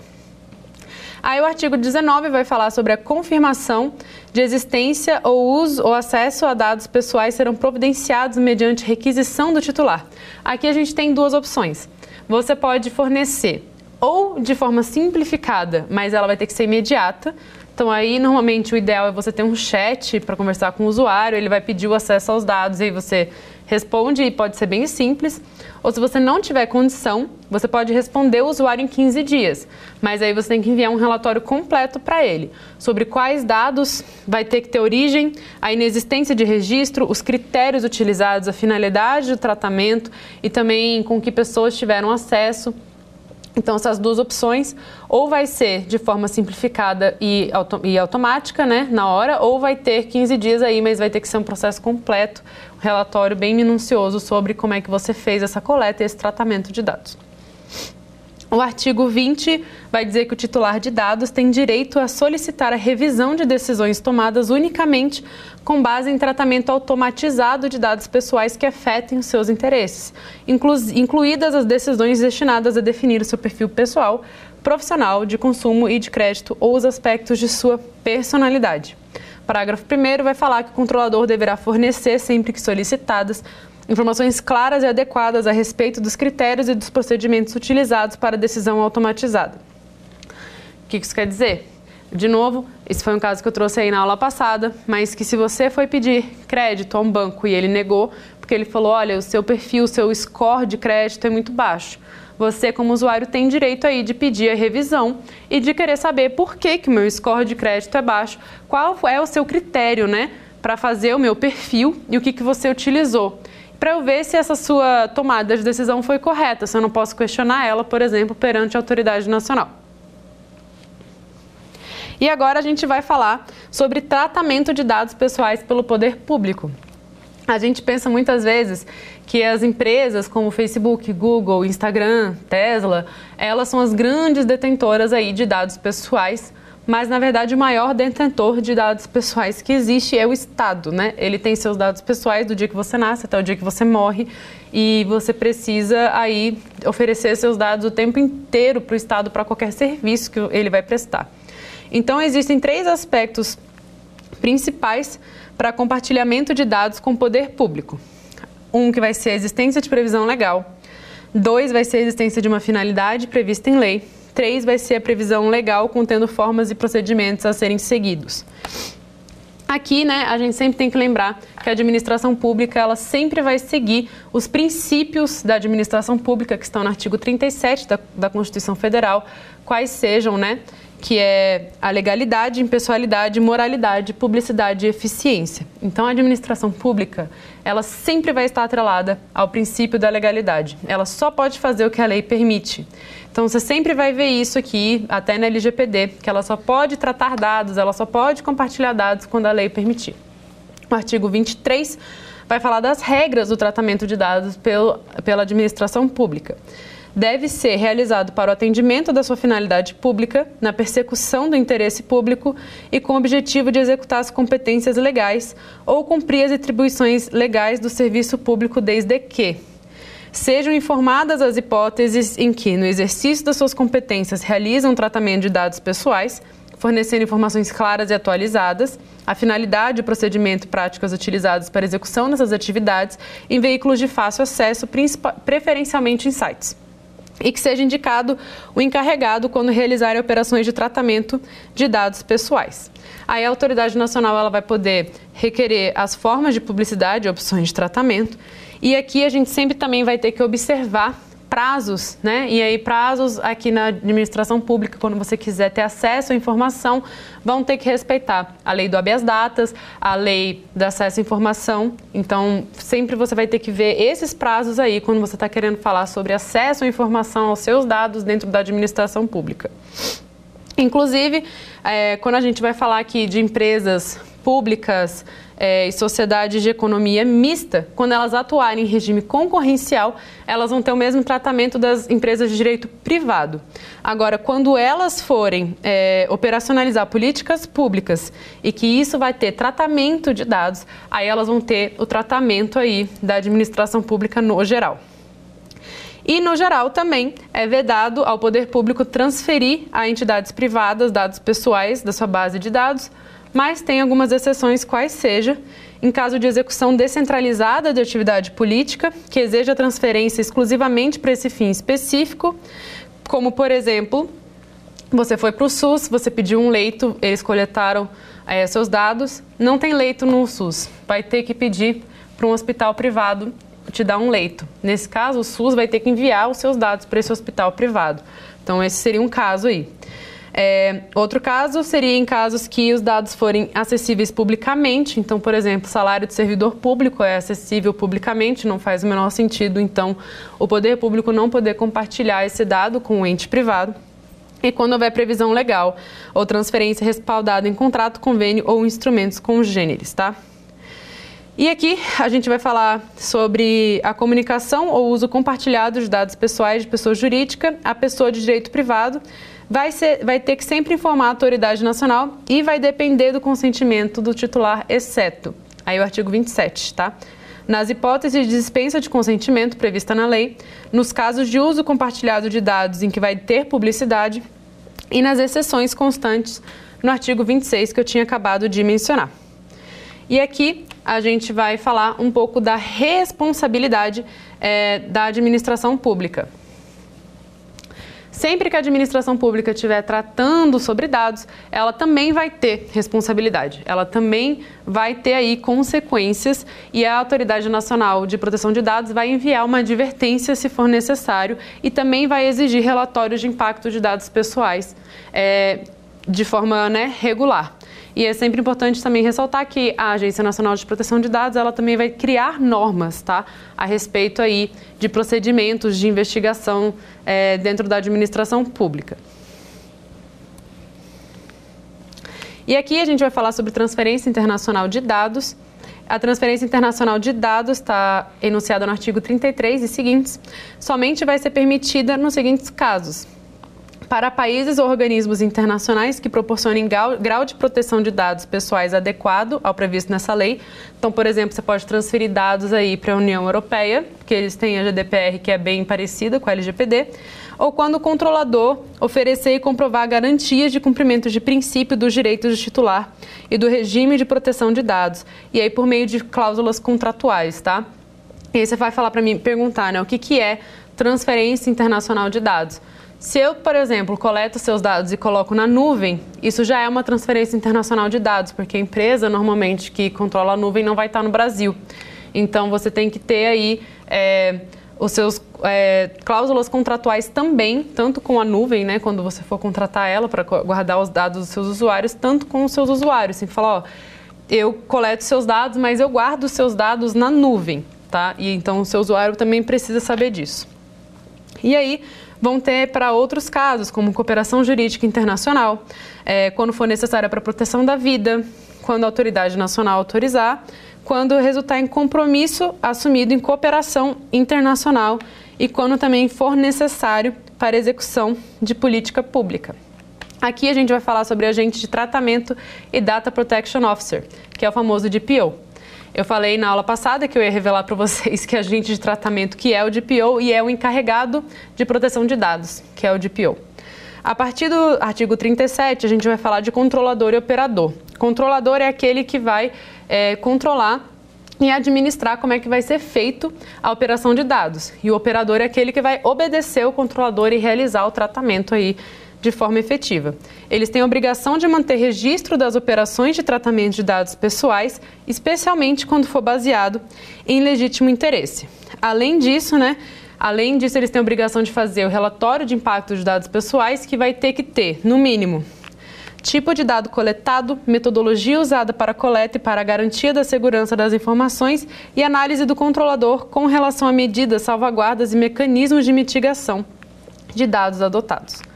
Aí o artigo 19 vai falar sobre a confirmação de existência ou uso ou acesso a dados pessoais serão providenciados mediante requisição do titular. Aqui a gente tem duas opções. Você pode fornecer ou de forma simplificada, mas ela vai ter que ser imediata. Então aí normalmente o ideal é você ter um chat para conversar com o usuário, ele vai pedir o acesso aos dados e aí você responde e pode ser bem simples. Ou se você não tiver condição, você pode responder o usuário em 15 dias, mas aí você tem que enviar um relatório completo para ele sobre quais dados vai ter que ter origem, a inexistência de registro, os critérios utilizados, a finalidade do tratamento e também com que pessoas tiveram acesso então, essas duas opções, ou vai ser de forma simplificada e, auto e, automática, né, na hora, ou vai ter 15 dias aí, mas vai ter que ser um processo completo, um relatório bem minucioso sobre como é que você fez essa coleta e esse tratamento de dados. O artigo 20 vai dizer que o titular de dados tem direito a solicitar a revisão de decisões tomadas unicamente com base em tratamento automatizado de dados pessoais que afetem os seus interesses, inclu incluídas as decisões destinadas a definir o seu perfil pessoal, profissional, de consumo e de crédito ou os aspectos de sua personalidade. parágrafo 1 vai falar que o controlador deverá fornecer, sempre que solicitadas, informações claras e adequadas a respeito dos critérios e dos procedimentos utilizados para a decisão automatizada. O que isso quer dizer? De novo, esse foi um caso que eu trouxe aí na aula passada, mas que se você foi pedir crédito a um banco e ele negou, porque ele falou, olha, o seu perfil, o seu score de crédito é muito baixo. Você, como usuário, tem direito aí de pedir a revisão e de querer saber por que, o meu score de crédito é baixo, qual é o seu critério, né, para fazer o meu perfil e o que, que você utilizou para eu ver se essa sua tomada de decisão foi correta, se eu não posso questionar ela, por exemplo, perante a autoridade nacional. E agora a gente vai falar sobre tratamento de dados pessoais pelo poder público. A gente pensa muitas vezes que as empresas como Facebook, Google, Instagram, Tesla, elas são as grandes detentoras aí de dados pessoais, mas na verdade o maior detentor de dados pessoais que existe é o Estado, né? Ele tem seus dados pessoais do dia que você nasce até o dia que você morre e você precisa aí oferecer seus dados o tempo inteiro para o Estado para qualquer serviço que ele vai prestar. Então existem três aspectos principais para compartilhamento de dados com o poder público. Um que vai ser a existência de previsão legal. Dois vai ser a existência de uma finalidade prevista em lei. Três vai ser a previsão legal contendo formas e procedimentos a serem seguidos. Aqui, né, a gente sempre tem que lembrar que a administração pública, ela sempre vai seguir os princípios da administração pública que estão no artigo 37 da, da Constituição Federal, quais sejam, né, que é a legalidade, impessoalidade, moralidade, publicidade e eficiência. Então, a administração pública, ela sempre vai estar atrelada ao princípio da legalidade. Ela só pode fazer o que a lei permite. Então, você sempre vai ver isso aqui, até na LGPD, que ela só pode tratar dados, ela só pode compartilhar dados quando a lei permitir. O artigo 23 vai falar das regras do tratamento de dados pelo, pela administração pública deve ser realizado para o atendimento da sua finalidade pública, na persecução do interesse público e com o objetivo de executar as competências legais ou cumprir as atribuições legais do serviço público desde que sejam informadas as hipóteses em que, no exercício das suas competências, realizam tratamento de dados pessoais, fornecendo informações claras e atualizadas, a finalidade, o procedimento e práticas utilizados para execução dessas atividades em veículos de fácil acesso, preferencialmente em sites e que seja indicado o encarregado quando realizarem operações de tratamento de dados pessoais. Aí a autoridade nacional ela vai poder requerer as formas de publicidade, opções de tratamento, e aqui a gente sempre também vai ter que observar prazos, né? E aí prazos aqui na administração pública, quando você quiser ter acesso à informação, vão ter que respeitar a lei do habeas datas, a lei do acesso à informação. Então, sempre você vai ter que ver esses prazos aí quando você está querendo falar sobre acesso à informação aos seus dados dentro da administração pública. Inclusive, é, quando a gente vai falar aqui de empresas públicas é, e sociedades de economia mista, quando elas atuarem em regime concorrencial, elas vão ter o mesmo tratamento das empresas de direito privado. Agora, quando elas forem é, operacionalizar políticas públicas e que isso vai ter tratamento de dados, aí elas vão ter o tratamento aí da administração pública no geral. E, no geral, também é vedado ao poder público transferir a entidades privadas dados pessoais da sua base de dados mas tem algumas exceções, quais seja, em caso de execução descentralizada de atividade política, que exija transferência exclusivamente para esse fim específico, como, por exemplo, você foi para o SUS, você pediu um leito, eles coletaram é, seus dados, não tem leito no SUS, vai ter que pedir para um hospital privado te dar um leito. Nesse caso, o SUS vai ter que enviar os seus dados para esse hospital privado. Então, esse seria um caso aí. É, outro caso seria em casos que os dados forem acessíveis publicamente. Então, por exemplo, salário de servidor público é acessível publicamente, não faz o menor sentido, então, o poder público não poder compartilhar esse dado com o ente privado. E quando houver previsão legal ou transferência respaldada em contrato, convênio ou instrumentos congêneres, tá? E aqui a gente vai falar sobre a comunicação ou uso compartilhado de dados pessoais de pessoa jurídica a pessoa de direito privado vai, ser, vai ter que sempre informar a autoridade nacional e vai depender do consentimento do titular, exceto. Aí o artigo 27, tá? Nas hipóteses de dispensa de consentimento prevista na lei, nos casos de uso compartilhado de dados em que vai ter publicidade e nas exceções constantes no artigo 26 que eu tinha acabado de mencionar. E aqui a gente vai falar um pouco da responsabilidade é, da administração pública. Sempre que a administração pública estiver tratando sobre dados, ela também vai ter responsabilidade, ela também vai ter aí consequências e a Autoridade Nacional de Proteção de Dados vai enviar uma advertência se for necessário e também vai exigir relatórios de impacto de dados pessoais é, de forma né, regular. E é sempre importante também ressaltar que a Agência Nacional de Proteção de Dados, ela também vai criar normas, tá? A respeito aí de procedimentos de investigação é, dentro da administração pública. E aqui a gente vai falar sobre transferência internacional de dados. A transferência internacional de dados está enunciada no artigo 33 e seguintes, somente vai ser permitida nos seguintes casos: para países ou organismos internacionais que proporcionem grau de proteção de dados pessoais adequado ao previsto nessa lei. Então, por exemplo, você pode transferir dados aí para a União Europeia, que eles têm a GDPR que é bem parecida com a LGPD, ou quando o controlador oferecer e comprovar garantias de cumprimento de princípio dos direitos do titular e do regime de proteção de dados, e aí por meio de cláusulas contratuais, tá? E aí você vai falar para mim, perguntar, né, o que, que é transferência internacional de dados? Se eu, por exemplo, coleto seus dados e coloco na nuvem, isso já é uma transferência internacional de dados, porque a empresa normalmente que controla a nuvem não vai estar no Brasil. Então você tem que ter aí é, os seus é, cláusulas contratuais também, tanto com a nuvem, né, quando você for contratar ela para guardar os dados dos seus usuários, tanto com os seus usuários. Que falar, ó, eu coleto seus dados, mas eu guardo os seus dados na nuvem, tá? E então o seu usuário também precisa saber disso. E aí, vão ter para outros casos, como cooperação jurídica internacional, é, quando for necessária para proteção da vida, quando a autoridade nacional autorizar, quando resultar em compromisso assumido em cooperação internacional e quando também for necessário para execução de política pública. Aqui a gente vai falar sobre agente de tratamento e Data Protection Officer, que é o famoso DPO. Eu falei na aula passada que eu ia revelar para vocês que agente de tratamento que é o DPO e é o encarregado de proteção de dados, que é o DPO. A partir do artigo 37, a gente vai falar de controlador e operador. Controlador é aquele que vai é, controlar e administrar como é que vai ser feito a operação de dados. E o operador é aquele que vai obedecer o controlador e realizar o tratamento aí de forma efetiva. Eles têm a obrigação de manter registro das operações de tratamento de dados pessoais, especialmente quando for baseado em legítimo interesse. Além disso, né, além disso, eles têm a obrigação de fazer o relatório de impacto de dados pessoais, que vai ter que ter, no mínimo, tipo de dado coletado, metodologia usada para coleta e para a garantia da segurança das informações e análise do controlador com relação a medidas, salvaguardas e mecanismos de mitigação de dados adotados.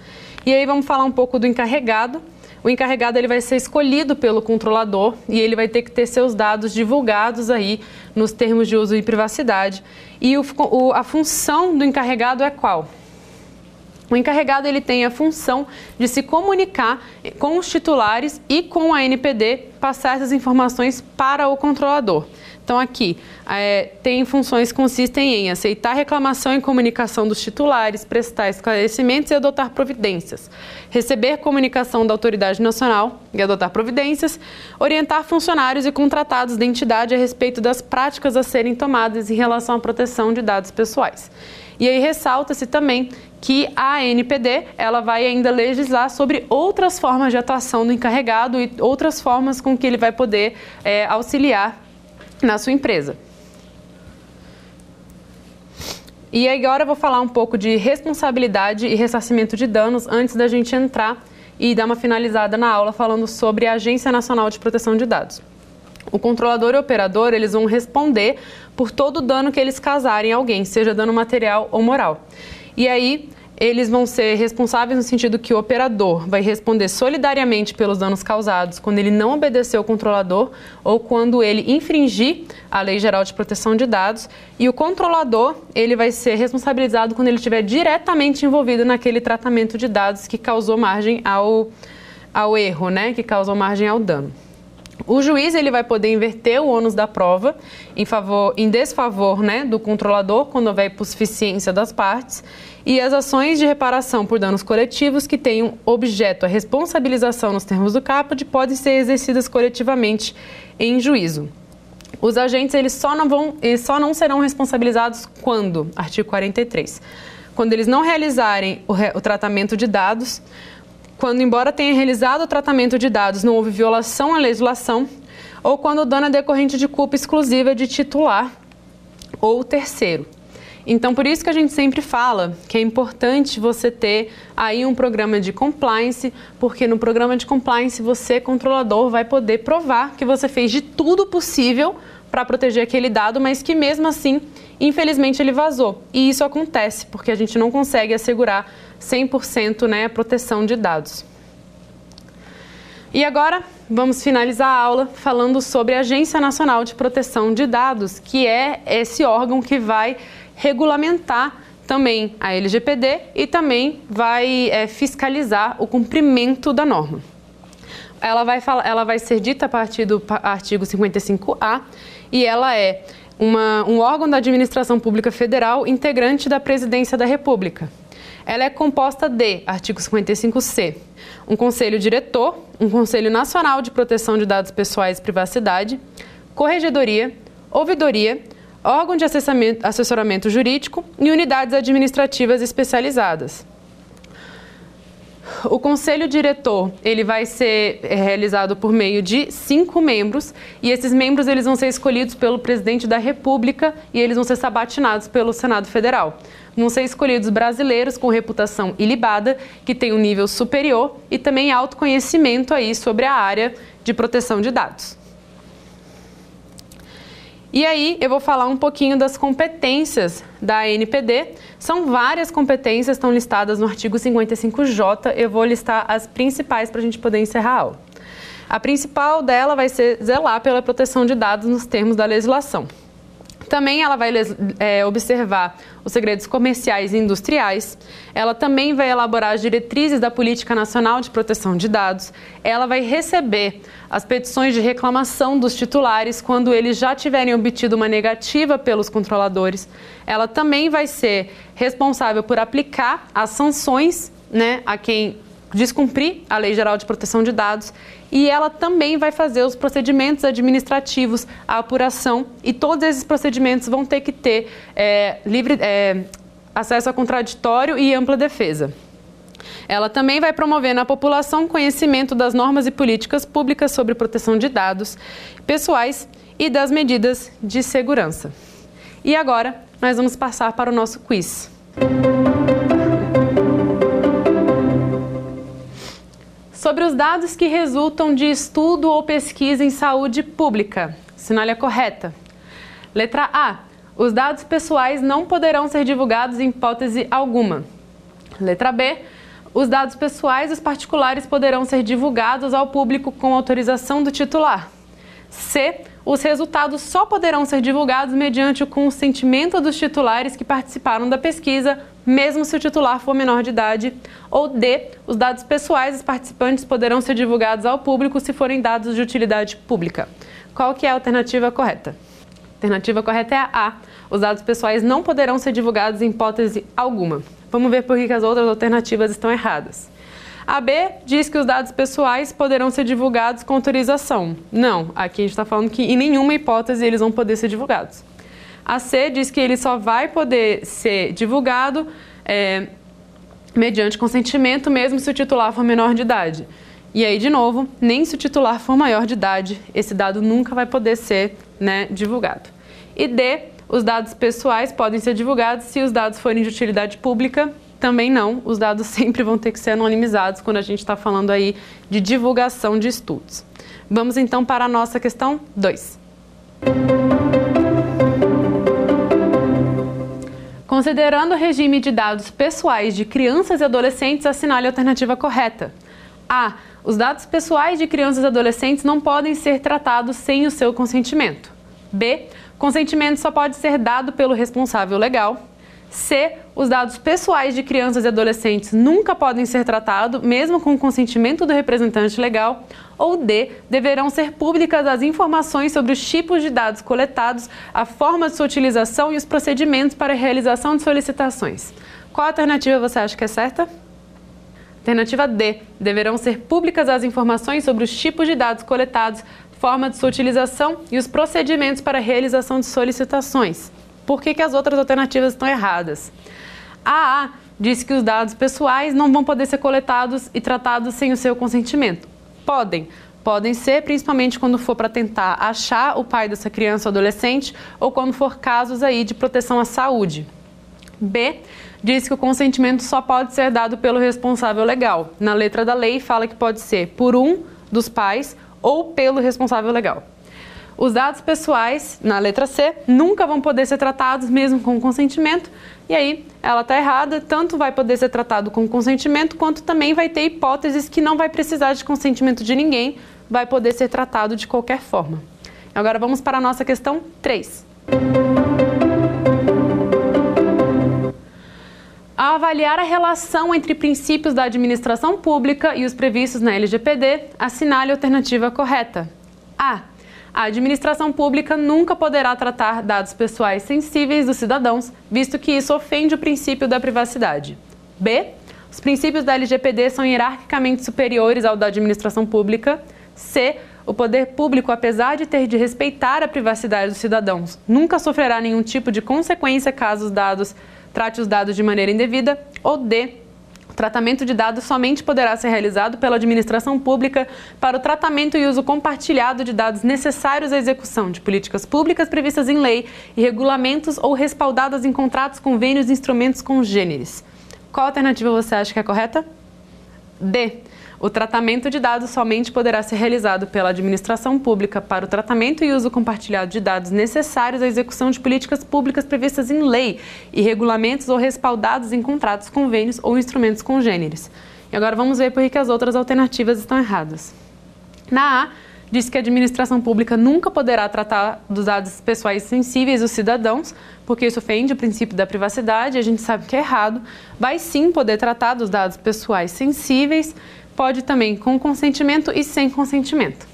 E aí vamos falar um pouco do encarregado. O encarregado ele vai ser escolhido pelo controlador e ele vai ter que ter seus dados divulgados aí nos termos de uso e privacidade. E o, o, a função do encarregado é qual? O encarregado ele tem a função de se comunicar com os titulares e com a NPD, passar essas informações para o controlador. Então, aqui, é, tem funções que consistem em aceitar reclamação e comunicação dos titulares, prestar esclarecimentos e adotar providências, receber comunicação da autoridade nacional e adotar providências, orientar funcionários e contratados da entidade a respeito das práticas a serem tomadas em relação à proteção de dados pessoais. E aí ressalta-se também que a ANPD ela vai ainda legislar sobre outras formas de atuação do encarregado e outras formas com que ele vai poder é, auxiliar na sua empresa. E agora eu vou falar um pouco de responsabilidade e ressarcimento de danos antes da gente entrar e dar uma finalizada na aula falando sobre a Agência Nacional de Proteção de Dados. O controlador e o operador, eles vão responder por todo o dano que eles causarem a alguém, seja dano material ou moral. E aí, eles vão ser responsáveis no sentido que o operador vai responder solidariamente pelos danos causados quando ele não obedecer ao controlador ou quando ele infringir a Lei Geral de Proteção de Dados. E o controlador ele vai ser responsabilizado quando ele estiver diretamente envolvido naquele tratamento de dados que causou margem ao, ao erro, né, que causou margem ao dano. O juiz ele vai poder inverter o ônus da prova em, favor, em desfavor né, do controlador quando houver hipossuficiência das partes e as ações de reparação por danos coletivos que tenham objeto a responsabilização nos termos do caput podem ser exercidas coletivamente em juízo. Os agentes eles só não vão, eles só não serão responsabilizados quando, artigo 43, quando eles não realizarem o, re, o tratamento de dados quando, embora tenha realizado o tratamento de dados, não houve violação à legislação, ou quando o dano é decorrente de culpa exclusiva de titular ou terceiro. Então, por isso que a gente sempre fala que é importante você ter aí um programa de compliance, porque no programa de compliance você, controlador, vai poder provar que você fez de tudo possível para proteger aquele dado, mas que mesmo assim, infelizmente, ele vazou. E isso acontece porque a gente não consegue assegurar 100% né, a proteção de dados. E agora vamos finalizar a aula falando sobre a Agência Nacional de Proteção de Dados, que é esse órgão que vai regulamentar também a LGPD e também vai é, fiscalizar o cumprimento da norma. Ela vai, falar, ela vai ser dita a partir do artigo 55A e ela é uma, um órgão da administração pública federal integrante da Presidência da República. Ela é composta de, artigo 55C, um conselho diretor, um conselho nacional de proteção de dados pessoais e privacidade, corregedoria, ouvidoria, órgão de assessoramento jurídico e unidades administrativas especializadas. O conselho diretor ele vai ser realizado por meio de cinco membros e esses membros eles vão ser escolhidos pelo presidente da República e eles vão ser sabatinados pelo Senado Federal. Vão ser escolhidos brasileiros com reputação ilibada, que têm um nível superior e também alto conhecimento aí sobre a área de proteção de dados. E aí eu vou falar um pouquinho das competências da NPD. São várias competências, estão listadas no artigo 55J. Eu vou listar as principais para a gente poder encerrar a aula. A principal dela vai ser zelar pela proteção de dados nos termos da legislação. Também ela vai é, observar os segredos comerciais e industriais. Ela também vai elaborar as diretrizes da Política Nacional de Proteção de Dados. Ela vai receber as petições de reclamação dos titulares quando eles já tiverem obtido uma negativa pelos controladores. Ela também vai ser responsável por aplicar as sanções né, a quem descumprir a Lei Geral de Proteção de Dados e ela também vai fazer os procedimentos administrativos, a apuração e todos esses procedimentos vão ter que ter é, livre é, acesso a contraditório e ampla defesa. Ela também vai promover na população conhecimento das normas e políticas públicas sobre proteção de dados pessoais e das medidas de segurança. E agora nós vamos passar para o nosso quiz. Sobre os dados que resultam de estudo ou pesquisa em saúde pública. Sinale a correta. Letra A. Os dados pessoais não poderão ser divulgados em hipótese alguma. Letra B. Os dados pessoais dos particulares poderão ser divulgados ao público com autorização do titular. C. Os resultados só poderão ser divulgados mediante o consentimento dos titulares que participaram da pesquisa mesmo se o titular for menor de idade. Ou D, os dados pessoais dos participantes poderão ser divulgados ao público se forem dados de utilidade pública. Qual que é a alternativa correta? A alternativa correta é a A. Os dados pessoais não poderão ser divulgados em hipótese alguma. Vamos ver por que as outras alternativas estão erradas. A B diz que os dados pessoais poderão ser divulgados com autorização. Não, aqui a gente está falando que em nenhuma hipótese eles vão poder ser divulgados. A C diz que ele só vai poder ser divulgado é, mediante consentimento, mesmo se o titular for menor de idade. E aí, de novo, nem se o titular for maior de idade, esse dado nunca vai poder ser né, divulgado. E D, os dados pessoais podem ser divulgados se os dados forem de utilidade pública, também não. Os dados <laughs> sempre vão ter que ser anonimizados quando a gente está falando aí de divulgação de estudos. Vamos então para a nossa questão 2. Considerando o regime de dados pessoais de crianças e adolescentes, assinale a alternativa correta. A. Os dados pessoais de crianças e adolescentes não podem ser tratados sem o seu consentimento. B. Consentimento só pode ser dado pelo responsável legal. C. Os dados pessoais de crianças e adolescentes nunca podem ser tratados, mesmo com o consentimento do representante legal. Ou D. Deverão ser públicas as informações sobre os tipos de dados coletados, a forma de sua utilização e os procedimentos para a realização de solicitações. Qual alternativa você acha que é certa? Alternativa D. Deverão ser públicas as informações sobre os tipos de dados coletados, forma de sua utilização e os procedimentos para a realização de solicitações. Por que, que as outras alternativas estão erradas? A A diz que os dados pessoais não vão poder ser coletados e tratados sem o seu consentimento. Podem, podem ser, principalmente quando for para tentar achar o pai dessa criança ou adolescente ou quando for casos aí de proteção à saúde. B diz que o consentimento só pode ser dado pelo responsável legal. Na letra da lei fala que pode ser por um dos pais ou pelo responsável legal. Os dados pessoais, na letra C, nunca vão poder ser tratados mesmo com consentimento. E aí, ela está errada, tanto vai poder ser tratado com consentimento, quanto também vai ter hipóteses que não vai precisar de consentimento de ninguém, vai poder ser tratado de qualquer forma. Agora vamos para a nossa questão 3. Ao avaliar a relação entre princípios da administração pública e os previstos na LGPD, assinale a alternativa correta. A. A administração pública nunca poderá tratar dados pessoais sensíveis dos cidadãos, visto que isso ofende o princípio da privacidade. B. Os princípios da LGPD são hierarquicamente superiores ao da administração pública. C. O poder público, apesar de ter de respeitar a privacidade dos cidadãos, nunca sofrerá nenhum tipo de consequência caso os dados trate os dados de maneira indevida, ou D. O tratamento de dados somente poderá ser realizado pela administração pública para o tratamento e uso compartilhado de dados necessários à execução de políticas públicas previstas em lei e regulamentos ou respaldadas em contratos, convênios e instrumentos congêneres. Qual alternativa você acha que é correta? D. O tratamento de dados somente poderá ser realizado pela administração pública para o tratamento e uso compartilhado de dados necessários à execução de políticas públicas previstas em lei e regulamentos ou respaldados em contratos, convênios ou instrumentos congêneres. E agora vamos ver por que as outras alternativas estão erradas. Na A, diz que a administração pública nunca poderá tratar dos dados pessoais sensíveis dos cidadãos, porque isso ofende o princípio da privacidade, a gente sabe que é errado. Vai sim poder tratar dos dados pessoais sensíveis, pode também com consentimento e sem consentimento.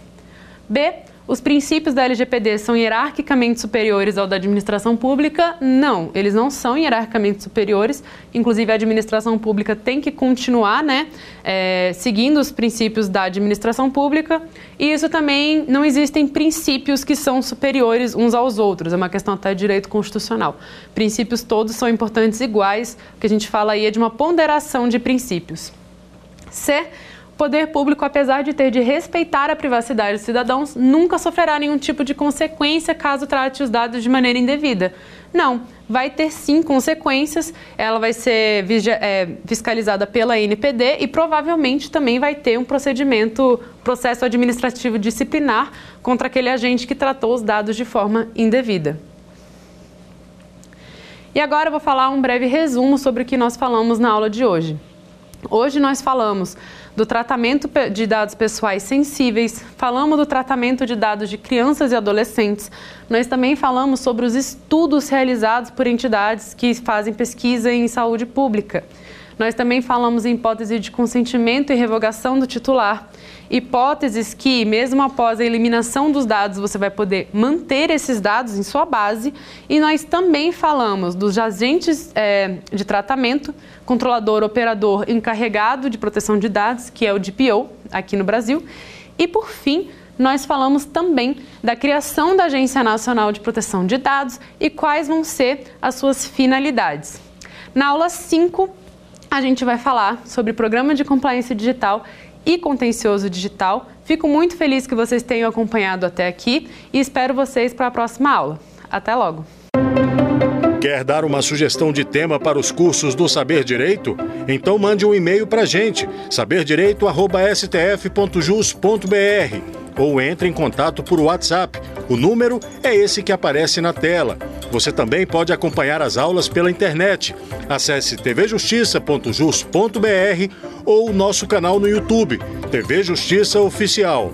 B. Os princípios da LGPD são hierarquicamente superiores ao da administração pública? Não, eles não são hierarquicamente superiores. Inclusive, a administração pública tem que continuar né, é, seguindo os princípios da administração pública. E isso também não existem princípios que são superiores uns aos outros. É uma questão até de direito constitucional. Princípios todos são importantes iguais. O que a gente fala aí é de uma ponderação de princípios. C poder público, apesar de ter de respeitar a privacidade dos cidadãos, nunca sofrerá nenhum tipo de consequência caso trate os dados de maneira indevida. Não, vai ter sim consequências, ela vai ser é, fiscalizada pela NPD e provavelmente também vai ter um procedimento, processo administrativo disciplinar contra aquele agente que tratou os dados de forma indevida. E agora eu vou falar um breve resumo sobre o que nós falamos na aula de hoje. Hoje nós falamos do tratamento de dados pessoais sensíveis, falamos do tratamento de dados de crianças e adolescentes. Nós também falamos sobre os estudos realizados por entidades que fazem pesquisa em saúde pública. Nós também falamos em hipótese de consentimento e revogação do titular hipóteses que, mesmo após a eliminação dos dados, você vai poder manter esses dados em sua base. E nós também falamos dos agentes é, de tratamento, controlador, operador encarregado de proteção de dados, que é o DPO, aqui no Brasil. E, por fim, nós falamos também da criação da Agência Nacional de Proteção de Dados e quais vão ser as suas finalidades. Na aula 5, a gente vai falar sobre Programa de Compliance Digital e contencioso digital. Fico muito feliz que vocês tenham acompanhado até aqui e espero vocês para a próxima aula. Até logo! Quer dar uma sugestão de tema para os cursos do Saber Direito? Então mande um e-mail para a gente, saberdireito.stf.jus.br ou entre em contato por WhatsApp. O número é esse que aparece na tela. Você também pode acompanhar as aulas pela internet. Acesse tvjustiça.jus.br ou nosso canal no YouTube, TV Justiça Oficial.